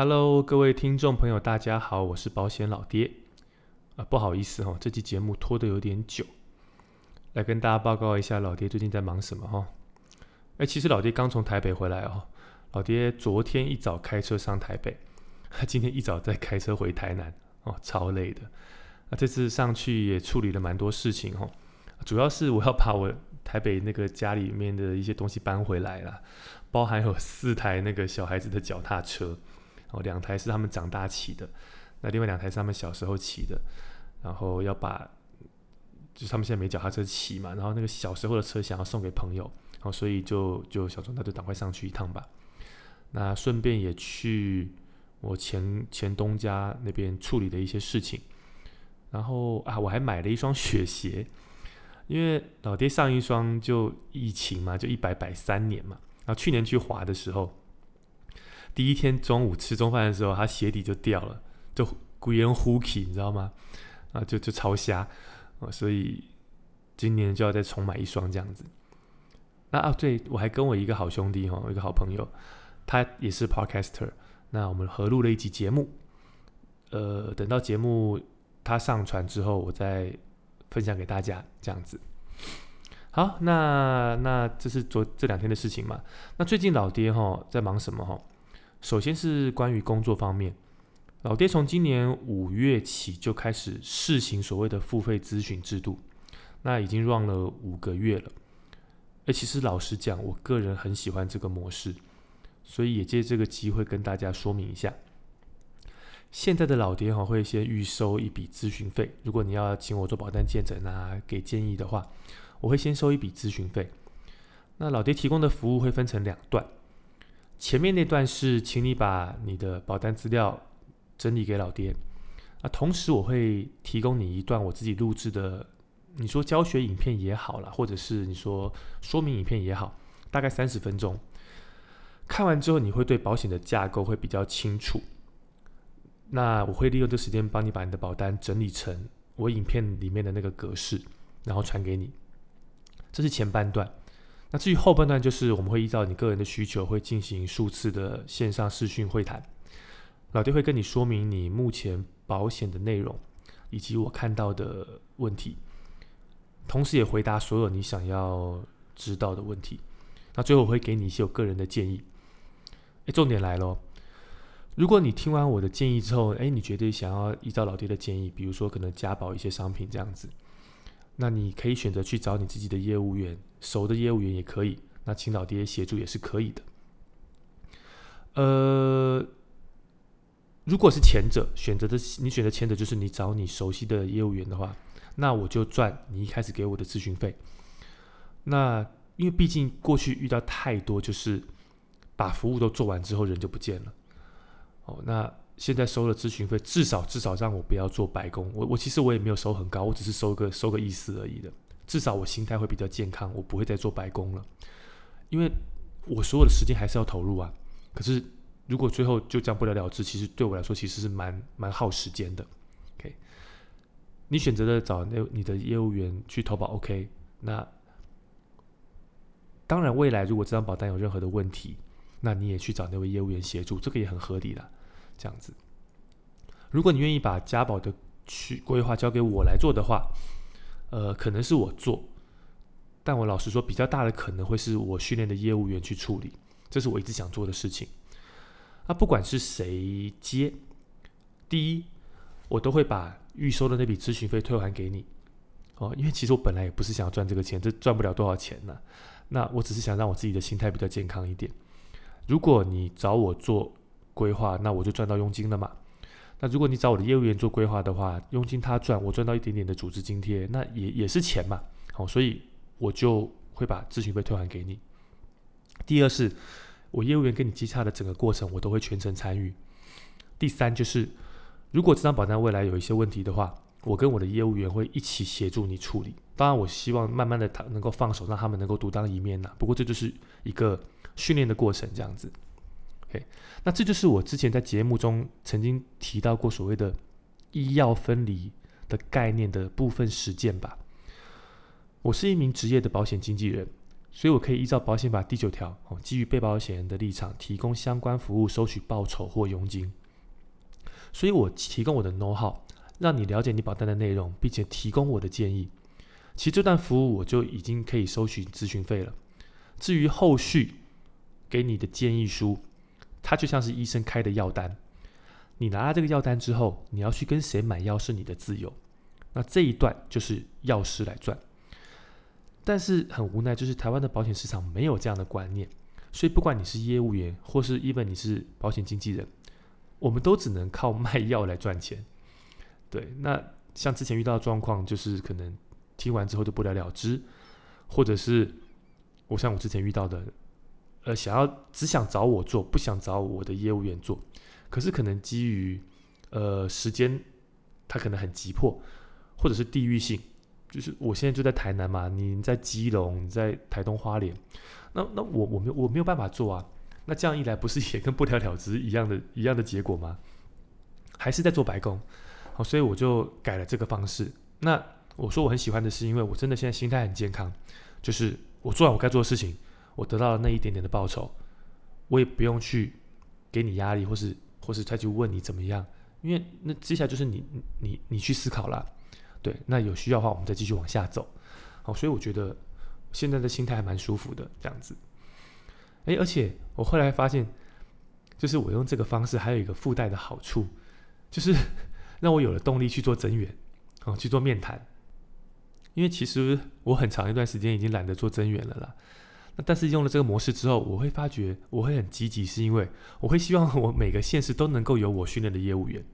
Hello，各位听众朋友，大家好，我是保险老爹。啊，不好意思哈，这期节目拖得有点久，来跟大家报告一下老爹最近在忙什么哈。哎，其实老爹刚从台北回来哦，老爹昨天一早开车上台北，今天一早再开车回台南哦，超累的。那这次上去也处理了蛮多事情哈，主要是我要把我台北那个家里面的一些东西搬回来了，包含有四台那个小孩子的脚踏车。哦，两台是他们长大骑的，那另外两台是他们小时候骑的，然后要把，就是他们现在没脚踏车骑嘛，然后那个小时候的车想要送给朋友，然哦，所以就就小钟他就赶快上去一趟吧，那顺便也去我前前东家那边处理的一些事情，然后啊，我还买了一双雪鞋，因为老爹上一双就疫情嘛，就一摆摆三年嘛，然后去年去滑的时候。第一天中午吃中饭的时候，他鞋底就掉了，就鬼人呼气，你知道吗？啊，就就超瞎啊！所以今年就要再重买一双这样子。那啊，对我还跟我一个好兄弟哈，一个好朋友，他也是 podcaster。那我们合录了一集节目，呃，等到节目他上传之后，我再分享给大家这样子。好，那那这是昨这两天的事情嘛？那最近老爹哈在忙什么哈？首先是关于工作方面，老爹从今年五月起就开始试行所谓的付费咨询制度，那已经 run 了五个月了。哎，其实老实讲，我个人很喜欢这个模式，所以也借这个机会跟大家说明一下。现在的老爹哈会先预收一笔咨询费，如果你要请我做保单见诊啊，给建议的话，我会先收一笔咨询费。那老爹提供的服务会分成两段。前面那段是，请你把你的保单资料整理给老爹。啊，同时我会提供你一段我自己录制的，你说教学影片也好了，或者是你说说明影片也好，大概三十分钟。看完之后，你会对保险的架构会比较清楚。那我会利用这时间帮你把你的保单整理成我影片里面的那个格式，然后传给你。这是前半段。那至于后半段，就是我们会依照你个人的需求，会进行数次的线上视讯会谈。老爹会跟你说明你目前保险的内容，以及我看到的问题，同时也回答所有你想要知道的问题。那最后我会给你一些我个人的建议。哎，重点来咯，如果你听完我的建议之后，哎，你觉得想要依照老爹的建议，比如说可能加保一些商品这样子。那你可以选择去找你自己的业务员，熟的业务员也可以。那请老爹协助也是可以的。呃，如果是前者选择的，你选择前者就是你找你熟悉的业务员的话，那我就赚你一开始给我的咨询费。那因为毕竟过去遇到太多，就是把服务都做完之后人就不见了。哦，那。现在收了咨询费，至少至少让我不要做白工。我我其实我也没有收很高，我只是收个收个意思而已的。至少我心态会比较健康，我不会再做白工了。因为我所有的时间还是要投入啊。可是如果最后就这样不了了之，其实对我来说其实是蛮蛮耗时间的。OK，你选择的找那你的业务员去投保，OK。那当然，未来如果这张保单有任何的问题，那你也去找那位业务员协助，这个也很合理的。这样子，如果你愿意把家宝的去规划交给我来做的话，呃，可能是我做，但我老实说，比较大的可能会是我训练的业务员去处理，这是我一直想做的事情。那不管是谁接，第一，我都会把预收的那笔咨询费退还给你，哦，因为其实我本来也不是想要赚这个钱，这赚不了多少钱呢。那我只是想让我自己的心态比较健康一点。如果你找我做，规划，那我就赚到佣金了嘛。那如果你找我的业务员做规划的话，佣金他赚，我赚到一点点的组织津贴，那也也是钱嘛。好，所以我就会把咨询费退还给你。第二是，我业务员跟你接洽的整个过程，我都会全程参与。第三就是，如果这张保单未来有一些问题的话，我跟我的业务员会一起协助你处理。当然，我希望慢慢的他能够放手，让他们能够独当一面呐。不过这就是一个训练的过程，这样子。OK，那这就是我之前在节目中曾经提到过所谓的医药分离的概念的部分实践吧。我是一名职业的保险经纪人，所以我可以依照保险法第九条，哦，基于被保险人的立场，提供相关服务，收取报酬或佣金。所以我提供我的 know how，让你了解你保单的内容，并且提供我的建议。其实这段服务我就已经可以收取咨询费了。至于后续给你的建议书，它就像是医生开的药单。你拿了这个药单之后，你要去跟谁买药是你的自由。那这一段就是药师来赚。但是很无奈，就是台湾的保险市场没有这样的观念，所以不管你是业务员，或是 even 你是保险经纪人，我们都只能靠卖药来赚钱。对，那像之前遇到的状况，就是可能听完之后就不了了之，或者是我像我之前遇到的，呃，想要只想找我做，不想找我的业务员做。可是可能基于呃时间，他可能很急迫，或者是地域性，就是我现在就在台南嘛，你在基隆，你在台东花莲，那那我我没我没有办法做啊，那这样一来不是也跟不了了之一样的一样的结果吗？还是在做白工，好，所以我就改了这个方式。那我说我很喜欢的是，因为我真的现在心态很健康，就是我做完我该做的事情，我得到了那一点点的报酬，我也不用去给你压力，或是。或是再去问你怎么样，因为那接下来就是你你你去思考了，对，那有需要的话我们再继续往下走，好，所以我觉得现在的心态还蛮舒服的这样子，哎，而且我后来发现，就是我用这个方式还有一个附带的好处，就是 让我有了动力去做增援，哦，去做面谈，因为其实我很长一段时间已经懒得做增援了啦。但是用了这个模式之后，我会发觉我会很积极，是因为我会希望我每个县市都能够有我训练的业务员，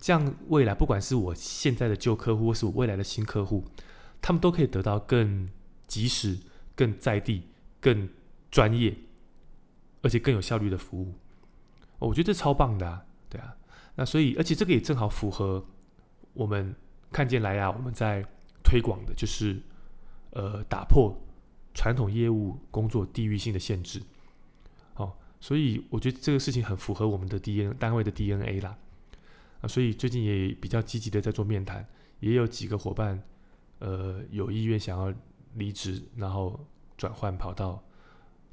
这样未来不管是我现在的旧客户，或是我未来的新客户，他们都可以得到更及时、更在地、更专业，而且更有效率的服务。我觉得这超棒的，啊，对啊。那所以，而且这个也正好符合我们看见来啊，我们在推广的就是呃打破。传统业务工作地域性的限制，哦，所以我觉得这个事情很符合我们的 D N 单位的 DNA 啦，啊，所以最近也比较积极的在做面谈，也有几个伙伴，呃，有意愿想要离职，然后转换跑道，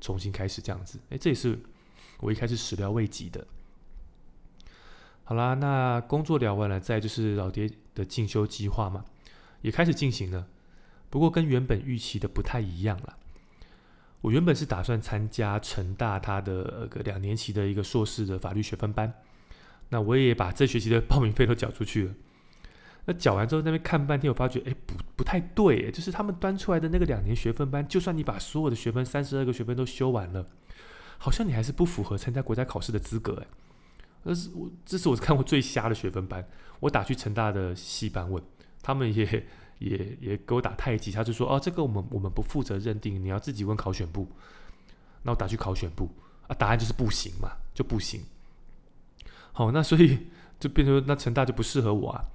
重新开始这样子，哎，这也是我一开始始料未及的。好啦，那工作聊完了，再就是老爹的进修计划嘛，也开始进行了。不过跟原本预期的不太一样了。我原本是打算参加成大他的个两年期的一个硕士的法律学分班，那我也把这学期的报名费都缴出去了。那缴完之后，那边看半天，我发觉哎，不不太对，就是他们端出来的那个两年学分班，就算你把所有的学分三十二个学分都修完了，好像你还是不符合参加国家考试的资格哎。那是我这是我看过最瞎的学分班。我打去成大的系班问，他们也。也也给我打太极，他就说哦，这个我们我们不负责认定，你要自己问考选部。那我打去考选部啊，答案就是不行嘛，就不行。好，那所以就变成那成大就不适合我啊。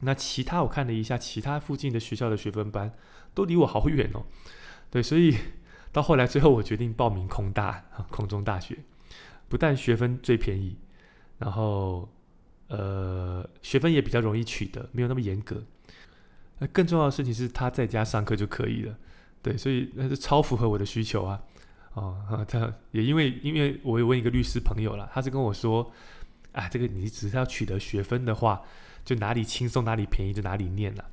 那其他我看了一下，其他附近的学校的学分班都离我好远哦。对，所以到后来最后我决定报名空大啊空中大学，不但学分最便宜，然后呃学分也比较容易取得，没有那么严格。那更重要的事情是，他在家上课就可以了，对，所以那是超符合我的需求啊！哦，他也因为因为我有问一个律师朋友了，他是跟我说，啊，这个你只是要取得学分的话，就哪里轻松哪里便宜就哪里念了，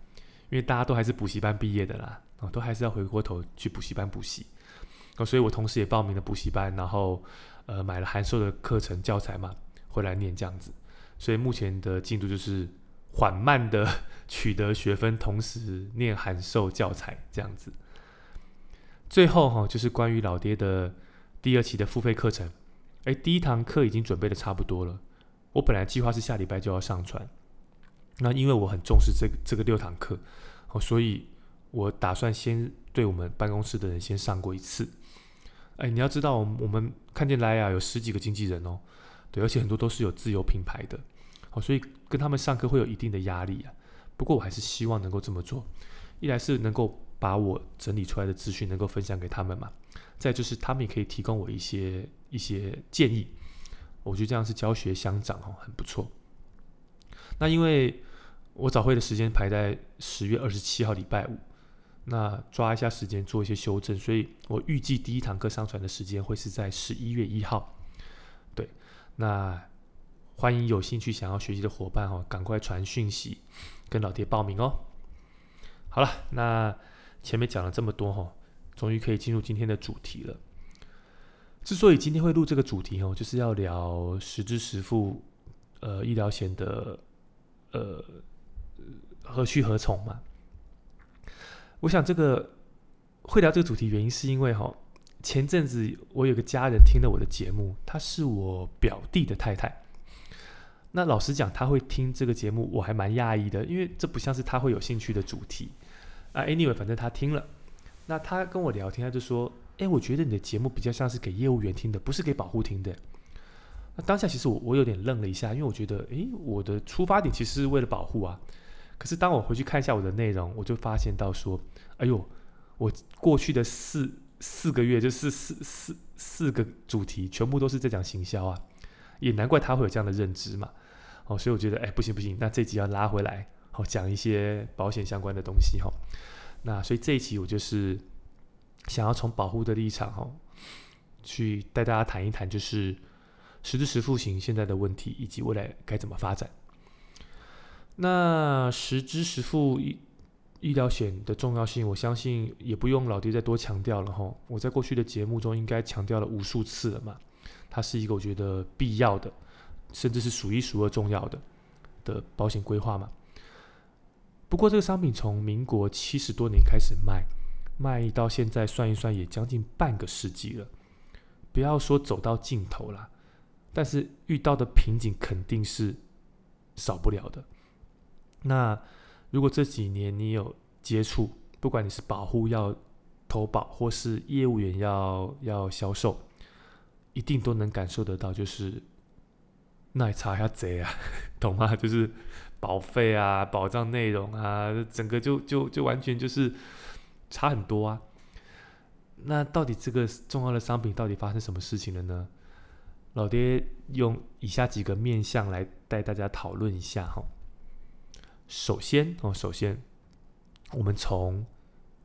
因为大家都还是补习班毕业的啦，哦，都还是要回过头去补习班补习，哦，所以我同时也报名了补习班，然后呃买了函授的课程教材嘛，回来念这样子，所以目前的进度就是。缓慢的 取得学分，同时念函授教材这样子。最后哈，就是关于老爹的第二期的付费课程。哎，第一堂课已经准备的差不多了。我本来计划是下礼拜就要上传，那因为我很重视这个这个六堂课，哦，所以我打算先对我们办公室的人先上过一次。哎，你要知道，我们看见莱雅有十几个经纪人哦，对，而且很多都是有自有品牌的。哦，所以跟他们上课会有一定的压力啊。不过我还是希望能够这么做，一来是能够把我整理出来的资讯能够分享给他们嘛，再就是他们也可以提供我一些一些建议。我觉得这样是教学相长哦，很不错。那因为我早会的时间排在十月二十七号礼拜五，那抓一下时间做一些修正，所以我预计第一堂课上传的时间会是在十一月一号。对，那欢迎有兴趣想要学习的伙伴哦，赶快传讯息跟老爹报名哦。好了，那前面讲了这么多哈，终于可以进入今天的主题了。之所以今天会录这个主题哦，就是要聊实支实付呃医疗险的呃何去何从嘛。我想这个会聊这个主题，原因是因为哈，前阵子我有个家人听了我的节目，他是我表弟的太太。那老实讲，他会听这个节目，我还蛮讶异的，因为这不像是他会有兴趣的主题啊。Anyway，反正他听了，那他跟我聊天，他就说：“哎，我觉得你的节目比较像是给业务员听的，不是给保护听的。”那当下其实我我有点愣了一下，因为我觉得，哎，我的出发点其实是为了保护啊。可是当我回去看一下我的内容，我就发现到说。哎呦，我过去的四四个月就是四四四个主题，全部都是在讲行销啊，也难怪他会有这样的认知嘛。哦，所以我觉得，哎，不行不行，那这集要拉回来，好讲一些保险相关的东西哈。那所以这一期我就是想要从保护的立场哈，去带大家谈一谈，就是实质实付型现在的问题，以及未来该怎么发展。那实支实付医。医疗险的重要性，我相信也不用老爹再多强调了哈。我在过去的节目中应该强调了无数次了嘛。它是一个我觉得必要的，甚至是数一数二重要的的保险规划嘛。不过这个商品从民国七十多年开始卖，卖到现在算一算也将近半个世纪了。不要说走到尽头了，但是遇到的瓶颈肯定是少不了的。那。如果这几年你有接触，不管你是保护要投保，或是业务员要要销售，一定都能感受得到，就是那查一下贼啊，懂吗？就是保费啊、保障内容啊，整个就就就完全就是差很多啊。那到底这个重要的商品到底发生什么事情了呢？老爹用以下几个面向来带大家讨论一下哈。首先哦，首先，我们从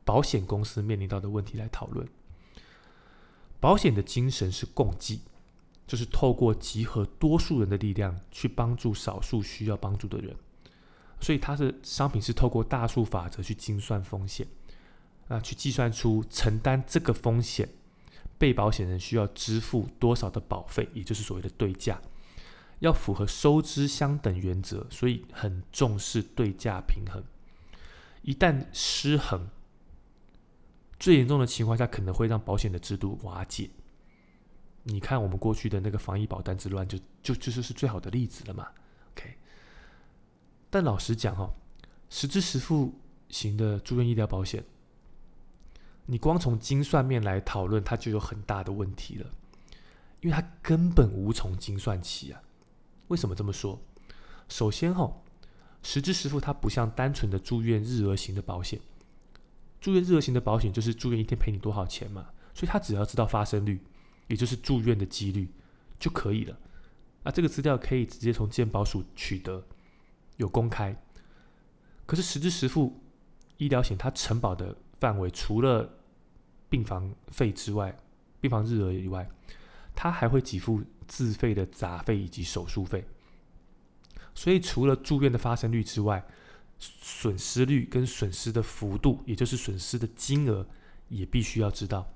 保险公司面临到的问题来讨论。保险的精神是共济，就是透过集合多数人的力量去帮助少数需要帮助的人。所以它的商品是透过大数法则去精算风险，啊，去计算出承担这个风险被保险人需要支付多少的保费，也就是所谓的对价。要符合收支相等原则，所以很重视对价平衡。一旦失衡，最严重的情况下可能会让保险的制度瓦解。你看，我们过去的那个防疫保单之乱，就就就是是最好的例子了嘛。OK，但老实讲哈，实支实付型的住院医疗保险，你光从精算面来讨论，它就有很大的问题了，因为它根本无从精算起啊。为什么这么说？首先，哈，实支实付它不像单纯的住院日额型的保险。住院日额型的保险就是住院一天赔你多少钱嘛，所以他只要知道发生率，也就是住院的几率就可以了。啊，这个资料可以直接从健保署取得，有公开。可是实支实付医疗险它承保的范围，除了病房费之外，病房日额以外，它还会给付。自费的杂费以及手术费，所以除了住院的发生率之外，损失率跟损失的幅度，也就是损失的金额，也必须要知道。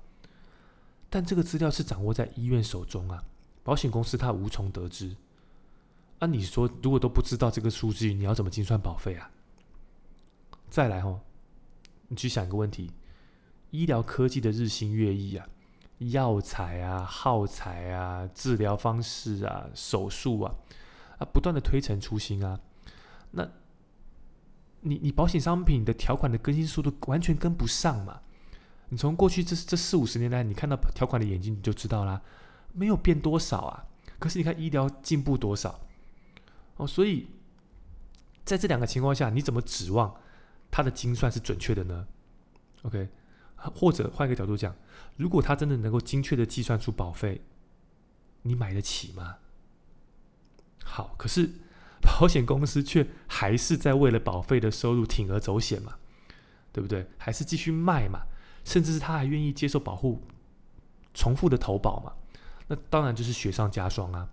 但这个资料是掌握在医院手中啊，保险公司它无从得知。啊，你说如果都不知道这个数据，你要怎么精算保费啊？再来哦，你去想一个问题：医疗科技的日新月异啊。药材啊、耗材啊、治疗方式啊、手术啊，啊，不断的推陈出新啊，那，你你保险商品的条款的更新速度完全跟不上嘛？你从过去这这四五十年来，你看到条款的眼睛你就知道啦，没有变多少啊。可是你看医疗进步多少哦，所以在这两个情况下，你怎么指望它的精算是准确的呢？OK。或者换一个角度讲，如果他真的能够精确的计算出保费，你买得起吗？好，可是保险公司却还是在为了保费的收入铤而走险嘛？对不对？还是继续卖嘛？甚至是他还愿意接受保护，重复的投保嘛？那当然就是雪上加霜啊。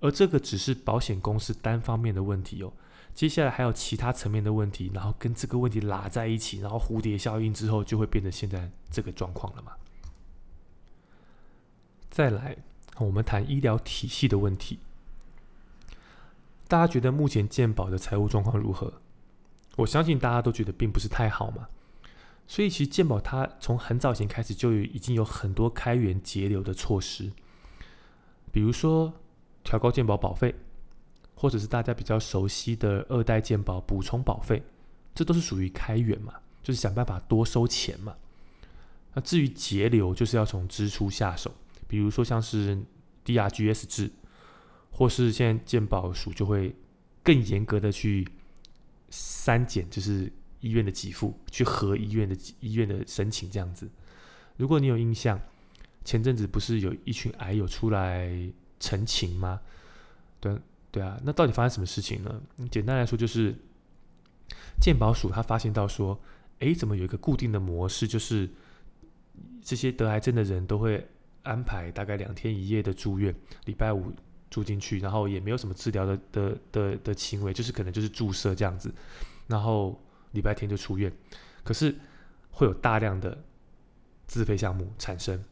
而这个只是保险公司单方面的问题哦，接下来还有其他层面的问题，然后跟这个问题拉在一起，然后蝴蝶效应之后，就会变成现在这个状况了嘛。再来，我们谈医疗体系的问题。大家觉得目前健保的财务状况如何？我相信大家都觉得并不是太好嘛。所以其实健保它从很早前开始就已经有很多开源节流的措施，比如说。调高健保保费，或者是大家比较熟悉的二代健保补充保费，这都是属于开源嘛，就是想办法多收钱嘛。那至于节流，就是要从支出下手，比如说像是 DRGs 制，或是现在健保署就会更严格的去删减，就是医院的给付，去核医院的医院的申请这样子。如果你有印象，前阵子不是有一群癌友出来。陈情吗？对对啊，那到底发生什么事情呢？简单来说，就是鉴宝署他发现到说，哎，怎么有一个固定的模式，就是这些得癌症的人都会安排大概两天一夜的住院，礼拜五住进去，然后也没有什么治疗的的的的行为，就是可能就是注射这样子，然后礼拜天就出院。可是会有大量的自费项目产生，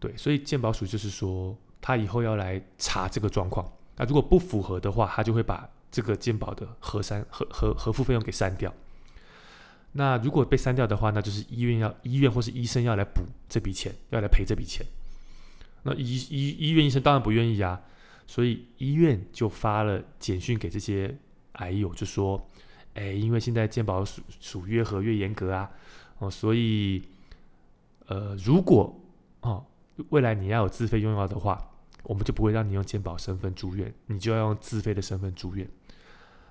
对，所以鉴宝署就是说。他以后要来查这个状况，那如果不符合的话，他就会把这个健保的核删核核核付费用给删掉。那如果被删掉的话，那就是医院要医院或是医生要来补这笔钱，要来赔这笔钱。那医医医院医生当然不愿意啊，所以医院就发了简讯给这些癌友，就说：哎，因为现在健保属属越合越严格啊，哦，所以呃，如果哦。未来你要有自费用药的话，我们就不会让你用健保身份住院，你就要用自费的身份住院。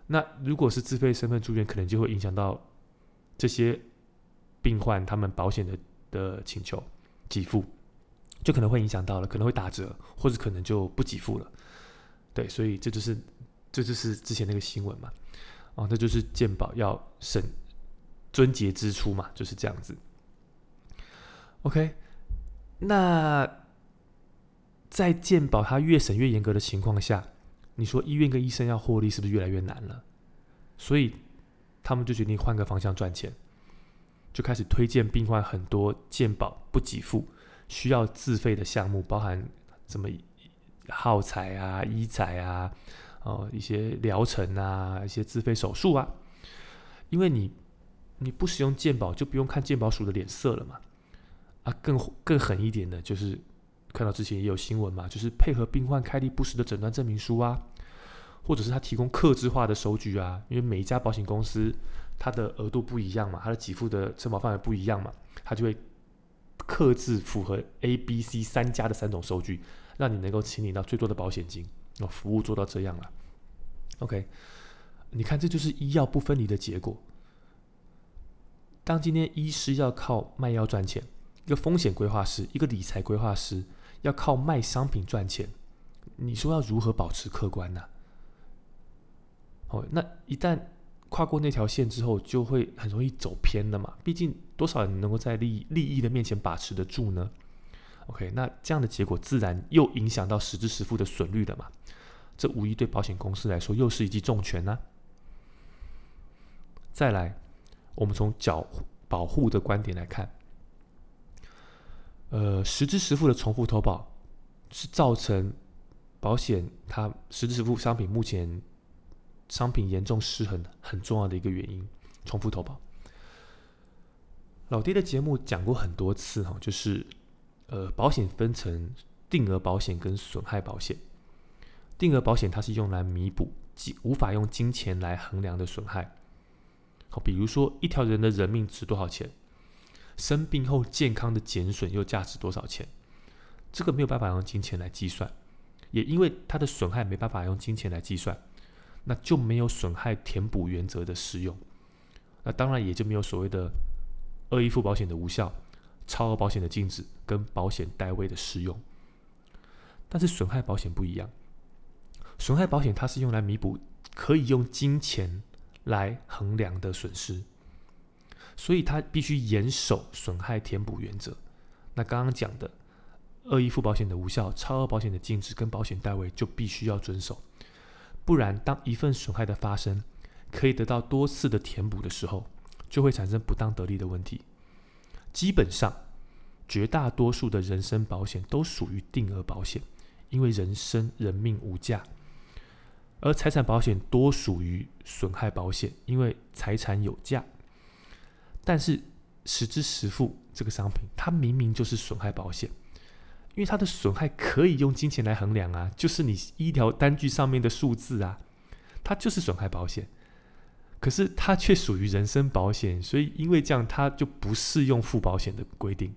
那如果是自费身份住院，可能就会影响到这些病患他们保险的的请求给付，就可能会影响到了，可能会打折，或者可能就不给付了。对，所以这就是这就是之前那个新闻嘛，哦，这就是健保要审尊节支出嘛，就是这样子。OK。那在健保它越审越严格的情况下，你说医院跟医生要获利是不是越来越难了？所以他们就决定换个方向赚钱，就开始推荐病患很多健保不给付、需要自费的项目，包含什么耗材啊、医材啊、哦一些疗程啊、一些自费手术啊。因为你你不使用健保，就不用看健保署的脸色了嘛。啊，更更狠一点的，就是看到之前也有新闻嘛，就是配合病患开立不实的诊断证明书啊，或者是他提供客制化的收据啊，因为每一家保险公司它的额度不一样嘛，它的给付的承保范围不一样嘛，它就会克制符合 A、B、C 三家的三种收据，让你能够清理到最多的保险金，哦，服务做到这样了。OK，你看这就是医药不分离的结果。当今天医师要靠卖药赚钱。一个风险规划师，一个理财规划师，要靠卖商品赚钱，你说要如何保持客观呢？哦，那一旦跨过那条线之后，就会很容易走偏了嘛。毕竟多少人能够在利益利益的面前把持得住呢？OK，那这样的结果自然又影响到实质实付的损率了嘛。这无疑对保险公司来说又是一记重拳呢。再来，我们从缴保护的观点来看。呃，实支实付的重复投保是造成保险它实支实付商品目前商品严重失衡很重要的一个原因。重复投保，老爹的节目讲过很多次哈，就是呃，保险分成定额保险跟损害保险。定额保险它是用来弥补即无法用金钱来衡量的损害。好，比如说一条人的人命值多少钱？生病后健康的减损又价值多少钱？这个没有办法用金钱来计算，也因为它的损害没办法用金钱来计算，那就没有损害填补原则的适用，那当然也就没有所谓的恶意付保险的无效、超额保险的禁止跟保险代位的适用。但是损害保险不一样，损害保险它是用来弥补可以用金钱来衡量的损失。所以它必须严守损害填补原则。那刚刚讲的恶意付保险的无效、超额保险的禁止跟保险代位就必须要遵守，不然当一份损害的发生可以得到多次的填补的时候，就会产生不当得利的问题。基本上，绝大多数的人身保险都属于定额保险，因为人身人命无价；而财产保险多属于损害保险，因为财产有价。但是实支实付这个商品，它明明就是损害保险，因为它的损害可以用金钱来衡量啊，就是你医疗单据上面的数字啊，它就是损害保险。可是它却属于人身保险，所以因为这样，它就不适用附保险的规定。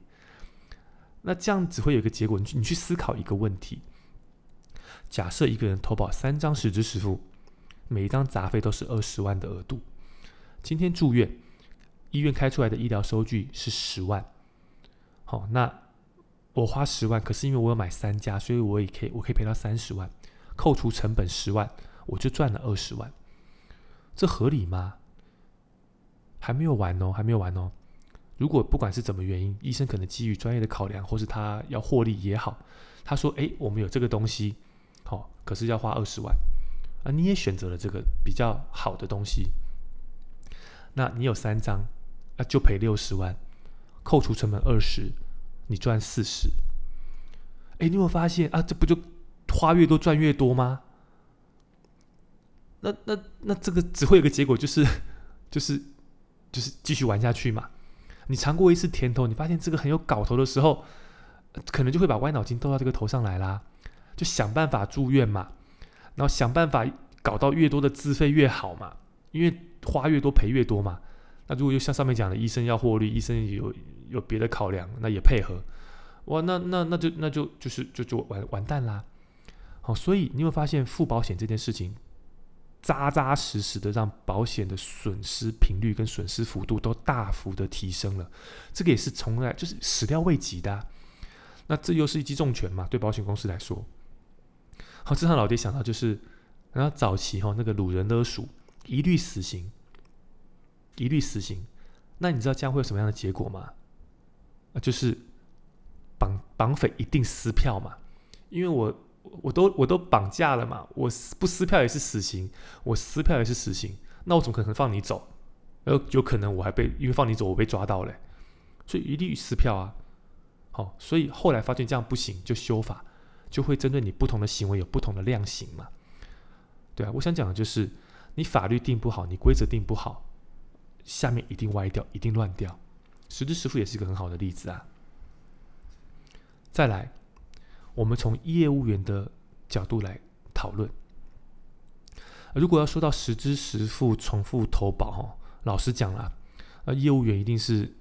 那这样只会有一个结果，你去你去思考一个问题：假设一个人投保三张实支实付，每一张杂费都是二十万的额度，今天住院。医院开出来的医疗收据是十万，好，那我花十万，可是因为我有买三家，所以我也可以，我可以赔到三十万，扣除成本十万，我就赚了二十万，这合理吗？还没有完哦，还没有完哦。如果不管是怎么原因，医生可能基于专业的考量，或是他要获利也好，他说：“哎，我们有这个东西，好，可是要花二十万，啊，你也选择了这个比较好的东西，那你有三张。”那就赔六十万，扣除成本二十，你赚四十。哎，你有发现啊？这不就花越多赚越多吗？那那那这个只会有个结果，就是就是就是继续玩下去嘛。你尝过一次甜头，你发现这个很有搞头的时候，可能就会把歪脑筋斗到这个头上来啦，就想办法住院嘛，然后想办法搞到越多的自费越好嘛，因为花越多赔越多嘛。那如果又像上面讲的，医生要获利，医生有有别的考量，那也配合，哇，那那那就那就就是就就完完蛋啦。好，所以你会发现，付保险这件事情，扎扎实实的让保险的损失频率跟损失幅度都大幅的提升了，这个也是从来就是始料未及的。那这又是一记重拳嘛？对保险公司来说，好，这让老爹想到就是，然后早期哈那个掳人勒赎，一律死刑。一律死刑，那你知道这样会有什么样的结果吗？啊，就是绑绑匪一定撕票嘛，因为我我都我都绑架了嘛，我不撕票也是死刑，我撕票也是死刑，那我怎么可能放你走？呃，有可能我还被因为放你走我被抓到了，所以一律撕票啊。好，所以后来发现这样不行，就修法，就会针对你不同的行为有不同的量刑嘛。对啊，我想讲的就是你法律定不好，你规则定不好。下面一定歪掉，一定乱掉。实支实付也是一个很好的例子啊。再来，我们从业务员的角度来讨论。如果要说到实支实付、重复投保，哈，老实讲啦，那业务员一定是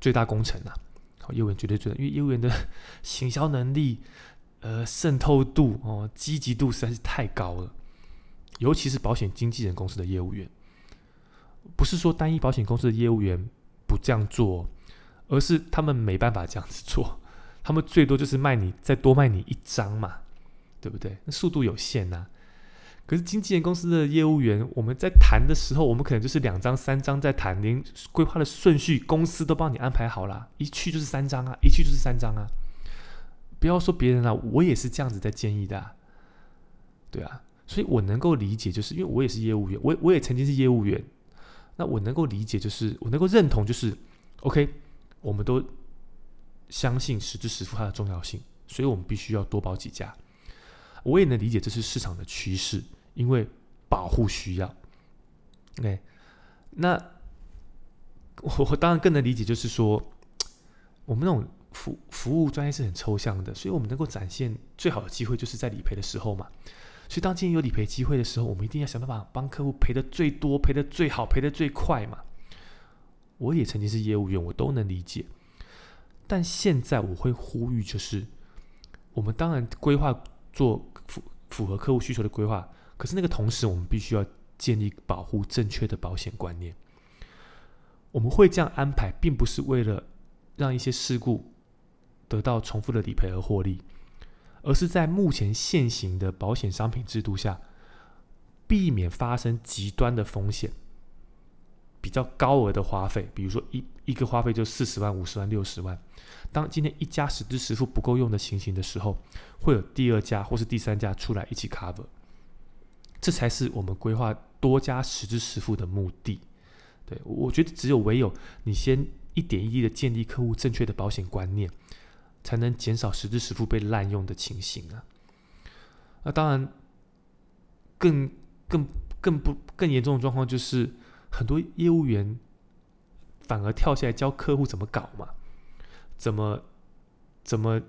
最大功臣啊。好，业务员绝对最，因为业务员的 行销能力、呃渗透度、哦积极度实在是太高了，尤其是保险经纪人公司的业务员。不是说单一保险公司的业务员不这样做，而是他们没办法这样子做，他们最多就是卖你再多卖你一张嘛，对不对？那速度有限呐。可是经纪人公司的业务员，我们在谈的时候，我们可能就是两张、三张在谈，连规划的顺序公司都帮你安排好了，一去就是三张啊，一去就是三张啊。不要说别人啊，我也是这样子在建议的，对啊，所以我能够理解，就是因为我也是业务员，我我也曾经是业务员。那我能够理解，就是我能够认同，就是 OK，我们都相信实质实付它的重要性，所以我们必须要多保几家。我也能理解这是市场的趋势，因为保护需要。OK，那我我当然更能理解，就是说我们那种服服务专业是很抽象的，所以我们能够展现最好的机会，就是在理赔的时候嘛。所以，当今天有理赔机会的时候，我们一定要想办法帮客户赔的最多、赔的最好、赔的最快嘛。我也曾经是业务员，我都能理解。但现在我会呼吁，就是我们当然规划做符符合客户需求的规划，可是那个同时，我们必须要建立保护正确的保险观念。我们会这样安排，并不是为了让一些事故得到重复的理赔而获利。而是在目前现行的保险商品制度下，避免发生极端的风险，比较高额的花费，比如说一一个花费就四十万、五十万、六十万。当今天一家实支实付不够用的情形的时候，会有第二家或是第三家出来一起 cover。这才是我们规划多家实支实付的目的。对我觉得，只有唯有你先一点一滴的建立客户正确的保险观念，才能减少实质实付被滥用的情形啊。那当然，更更更不更严重的状况就是，很多业务员反而跳下来教客户怎么搞嘛，怎么怎么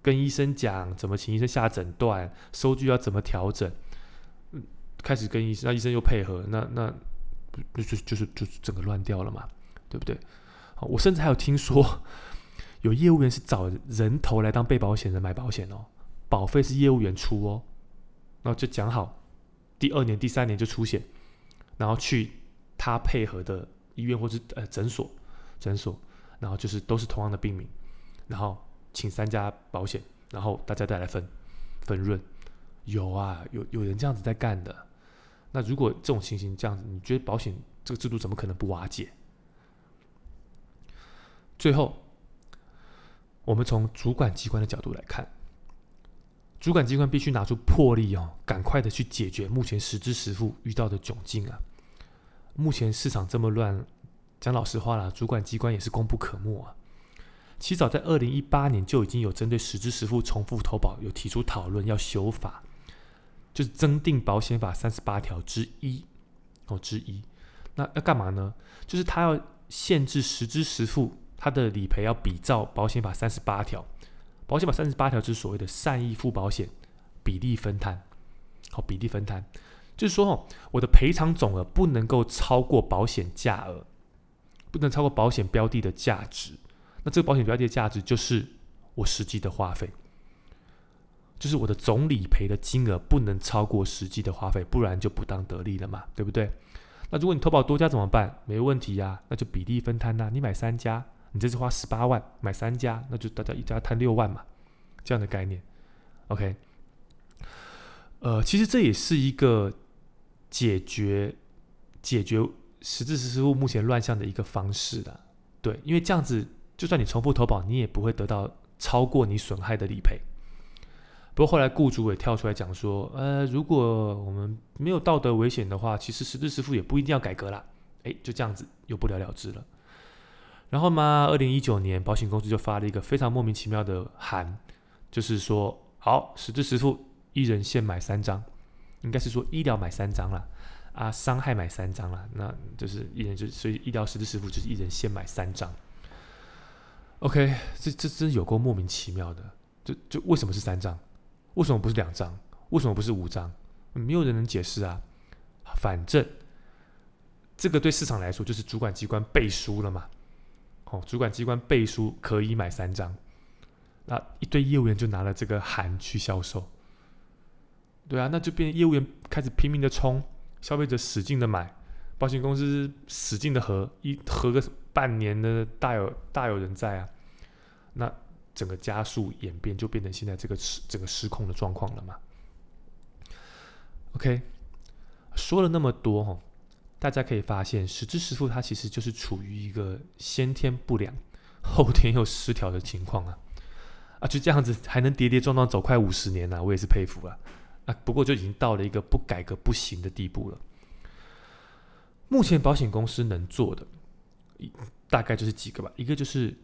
跟医生讲，怎么请医生下诊断，收据要怎么调整。嗯开始跟医生，那医生又配合，那那就就就是就整个乱掉了嘛，对不对？我甚至还有听说，有业务员是找人头来当被保险人买保险哦，保费是业务员出哦，然后就讲好，第二年、第三年就出险，然后去他配合的医院或者呃诊所，诊所，然后就是都是同样的病名，然后请三家保险，然后大家再来分分润，有啊，有有人这样子在干的。那如果这种情形这样子，你觉得保险这个制度怎么可能不瓦解？最后，我们从主管机关的角度来看，主管机关必须拿出魄力哦，赶快的去解决目前实支实付遇到的窘境啊。目前市场这么乱，讲老实话啦，主管机关也是功不可没啊。其实早在二零一八年就已经有针对实支实付重复投保有提出讨论，要修法。就是增订保险法三十八条之一哦之一，那要干嘛呢？就是他要限制实支实付，他的理赔要比照保险法三十八条。保险法三十八条是所谓的善意付保险比例分摊，好比例分摊，就是说哦，我的赔偿总额不能够超过保险价额，不能超过保险标的的价值。那这个保险标的的价值就是我实际的花费。就是我的总理赔的金额不能超过实际的花费，不然就不当得利了嘛，对不对？那如果你投保多家怎么办？没问题呀，那就比例分摊呐。你买三家，你这次花十八万买三家，那就大家一家摊六万嘛，这样的概念。OK，呃，其实这也是一个解决解决实质实付目前乱象的一个方式的，对，因为这样子，就算你重复投保，你也不会得到超过你损害的理赔。不过后来雇主也跳出来讲说，呃，如果我们没有道德危险的话，其实实质实付也不一定要改革啦。哎，就这样子又不了了之了。然后嘛，二零一九年保险公司就发了一个非常莫名其妙的函，就是说，好，实质实付一人限买三张，应该是说医疗买三张啦，啊，伤害买三张啦，那就是一人就所以医疗实质实付就是一人限买三张。OK，这这真有够莫名其妙的，就就为什么是三张？为什么不是两张？为什么不是五张？没有人能解释啊！反正这个对市场来说就是主管机关背书了嘛。哦，主管机关背书可以买三张，那一堆业务员就拿了这个函去销售。对啊，那就变业务员开始拼命的冲，消费者使劲的买，保险公司使劲的合，一合个半年的大有大有人在啊。那。整个加速演变，就变成现在这个失整个失控的状况了嘛？OK，说了那么多哈，大家可以发现，实支实付它其实就是处于一个先天不良、后天又失调的情况啊！啊，就这样子还能跌跌撞撞走快五十年呢，我也是佩服啊！啊，不过就已经到了一个不改革不行的地步了。目前保险公司能做的，大概就是几个吧，一个就是。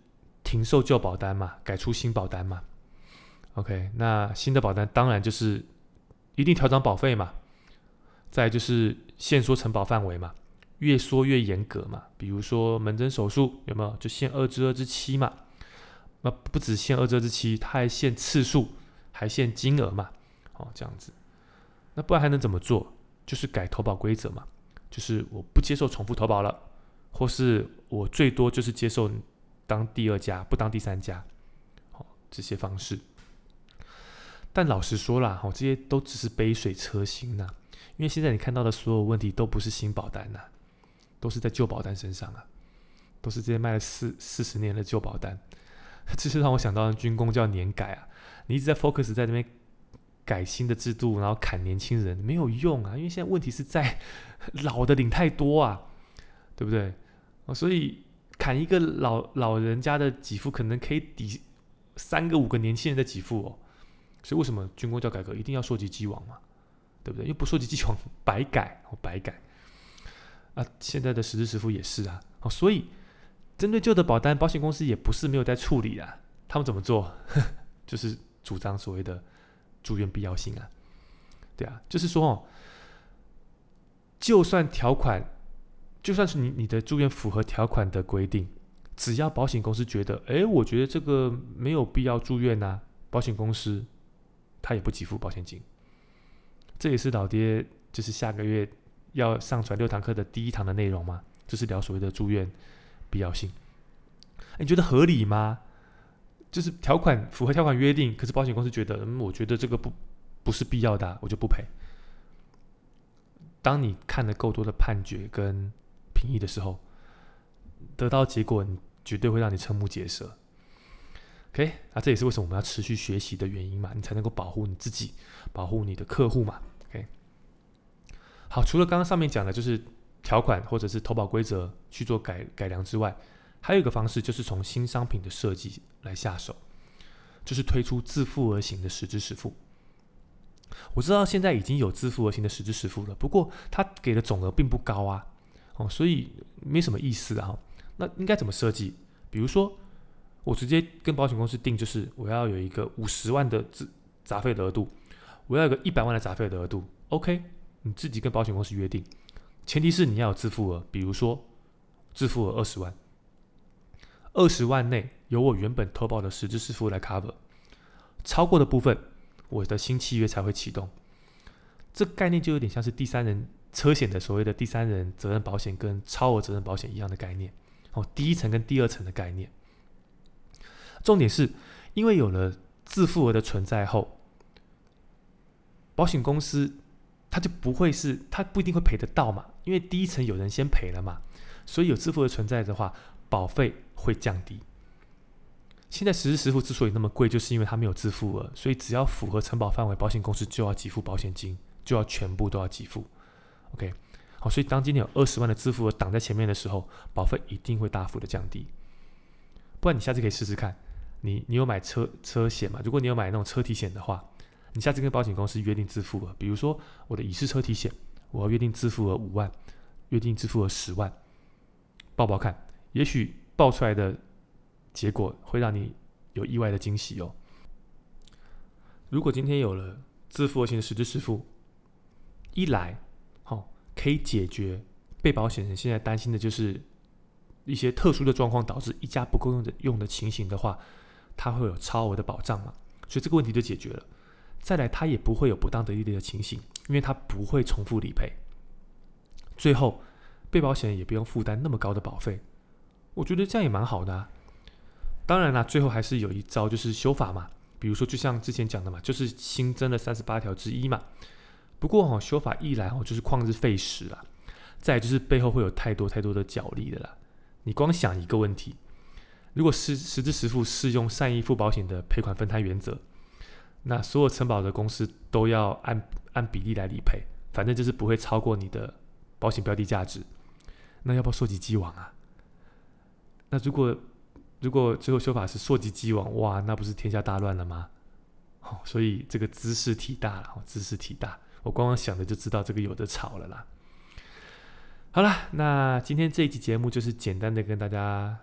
停售旧保单嘛，改出新保单嘛。OK，那新的保单当然就是一定调整保费嘛。再就是限缩承保范围嘛，越缩越严格嘛。比如说门诊手术有没有就限二至二至七嘛？那不止限二至二至七，它还限次数，还限金额嘛。哦，这样子，那不然还能怎么做？就是改投保规则嘛，就是我不接受重复投保了，或是我最多就是接受。当第二家不当第三家，好这些方式。但老实说啦，哦，这些都只是杯水车薪呐。因为现在你看到的所有问题都不是新保单呐，都是在旧保单身上啊，都是这些卖了四四十年的旧保单。这是让我想到军工叫年改啊，你一直在 focus 在那边改新的制度，然后砍年轻人没有用啊，因为现在问题是在 老的领太多啊。对不对？哦，所以砍一个老老人家的给付，可能可以抵三个五个年轻人的给付哦。所以为什么军工叫改革一定要溯及既往嘛？对不对？又不溯及既往，白改哦，白改。啊，现在的实质实付也是啊。哦，所以针对旧的保单，保险公司也不是没有在处理啊。他们怎么做？就是主张所谓的住院必要性啊。对啊，就是说哦，就算条款，就算是你你的住院符合条款的规定，只要保险公司觉得，哎，我觉得这个没有必要住院呐，保险公司他也不给付保险金。这也是老爹就是下个月要上传六堂课的第一堂的内容嘛，就是聊所谓的住院必要性。你觉得合理吗？就是条款符合条款约定，可是保险公司觉得，嗯，我觉得这个不不是必要的，我就不赔。当你看了够多的判决跟评议的时候，得到结果，你绝对会让你瞠目结舌。OK，啊，这也是为什么我们要持续学习的原因嘛，你才能够保护你自己，保护你的客户嘛。OK，好，除了刚刚上面讲的，就是条款或者是投保规则去做改改良之外。还有一个方式，就是从新商品的设计来下手，就是推出自付而行的实支实付。我知道现在已经有自付而行的实支实付了，不过它给的总额并不高啊，哦，所以没什么意思啊。那应该怎么设计？比如说，我直接跟保险公司定，就是我要有一个五十万的自杂费的额度，我要有个一百万的杂费的额度。OK，你自己跟保险公司约定，前提是你要有自付额，比如说自付额二十万。二十万内由我原本投保的实质支付来 cover，超过的部分我的新契约才会启动。这概念就有点像是第三人车险的所谓的第三人责任保险跟超额责任保险一样的概念哦，第一层跟第二层的概念。重点是因为有了自付额的存在后，保险公司它就不会是它不一定会赔得到嘛，因为第一层有人先赔了嘛，所以有自付额存在的话。保费会降低。现在实时实付之所以那么贵，就是因为它没有自付额，所以只要符合承保范围，保险公司就要给付保险金，就要全部都要给付。OK，好，所以当今天有二十万的自付额挡在前面的时候，保费一定会大幅的降低。不然你下次可以试试看，你你有买车车险嘛？如果你有买那种车体险的话，你下次跟保险公司约定自付额，比如说我的乙式车体险，我要约定自付额五万，约定自付额十万，报报看。也许爆出来的结果会让你有意外的惊喜哦。如果今天有了自付额型的实质支付，一来，好可以解决被保险人现在担心的就是一些特殊的状况导致一家不够用的用的情形的话，它会有超额的保障嘛？所以这个问题就解决了。再来，它也不会有不当得利的情形，因为它不会重复理赔。最后，被保险人也不用负担那么高的保费。我觉得这样也蛮好的啊。当然啦，最后还是有一招，就是修法嘛。比如说，就像之前讲的嘛，就是新增了三十八条之一嘛。不过哈，修法一来哦，就是旷日费时啦。再就是背后会有太多太多的角力的啦。你光想一个问题，如果实实质实付适用善意付保险的赔款分摊原则，那所有承保的公司都要按按比例来理赔，反正就是不会超过你的保险标的价值。那要不要溯及既往啊？那如果如果最后修法是溯及既往，哇，那不是天下大乱了吗？哦，所以这个姿势体大了，姿势体大，我光光想着就知道这个有的吵了啦。好了，那今天这一期节目就是简单的跟大家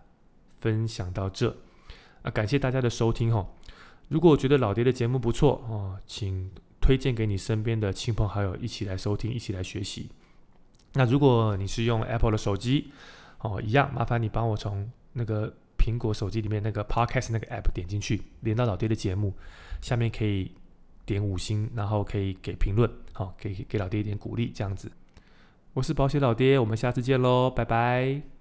分享到这啊，感谢大家的收听哦。如果觉得老爹的节目不错哦，请推荐给你身边的亲朋好友一起来收听，一起来学习。那如果你是用 Apple 的手机哦，一样麻烦你帮我从那个苹果手机里面那个 Podcast 那个 App 点进去，连到老爹的节目，下面可以点五星，然后可以给评论，好，给给老爹一点鼓励，这样子。我是保险老爹，我们下次见喽，拜拜。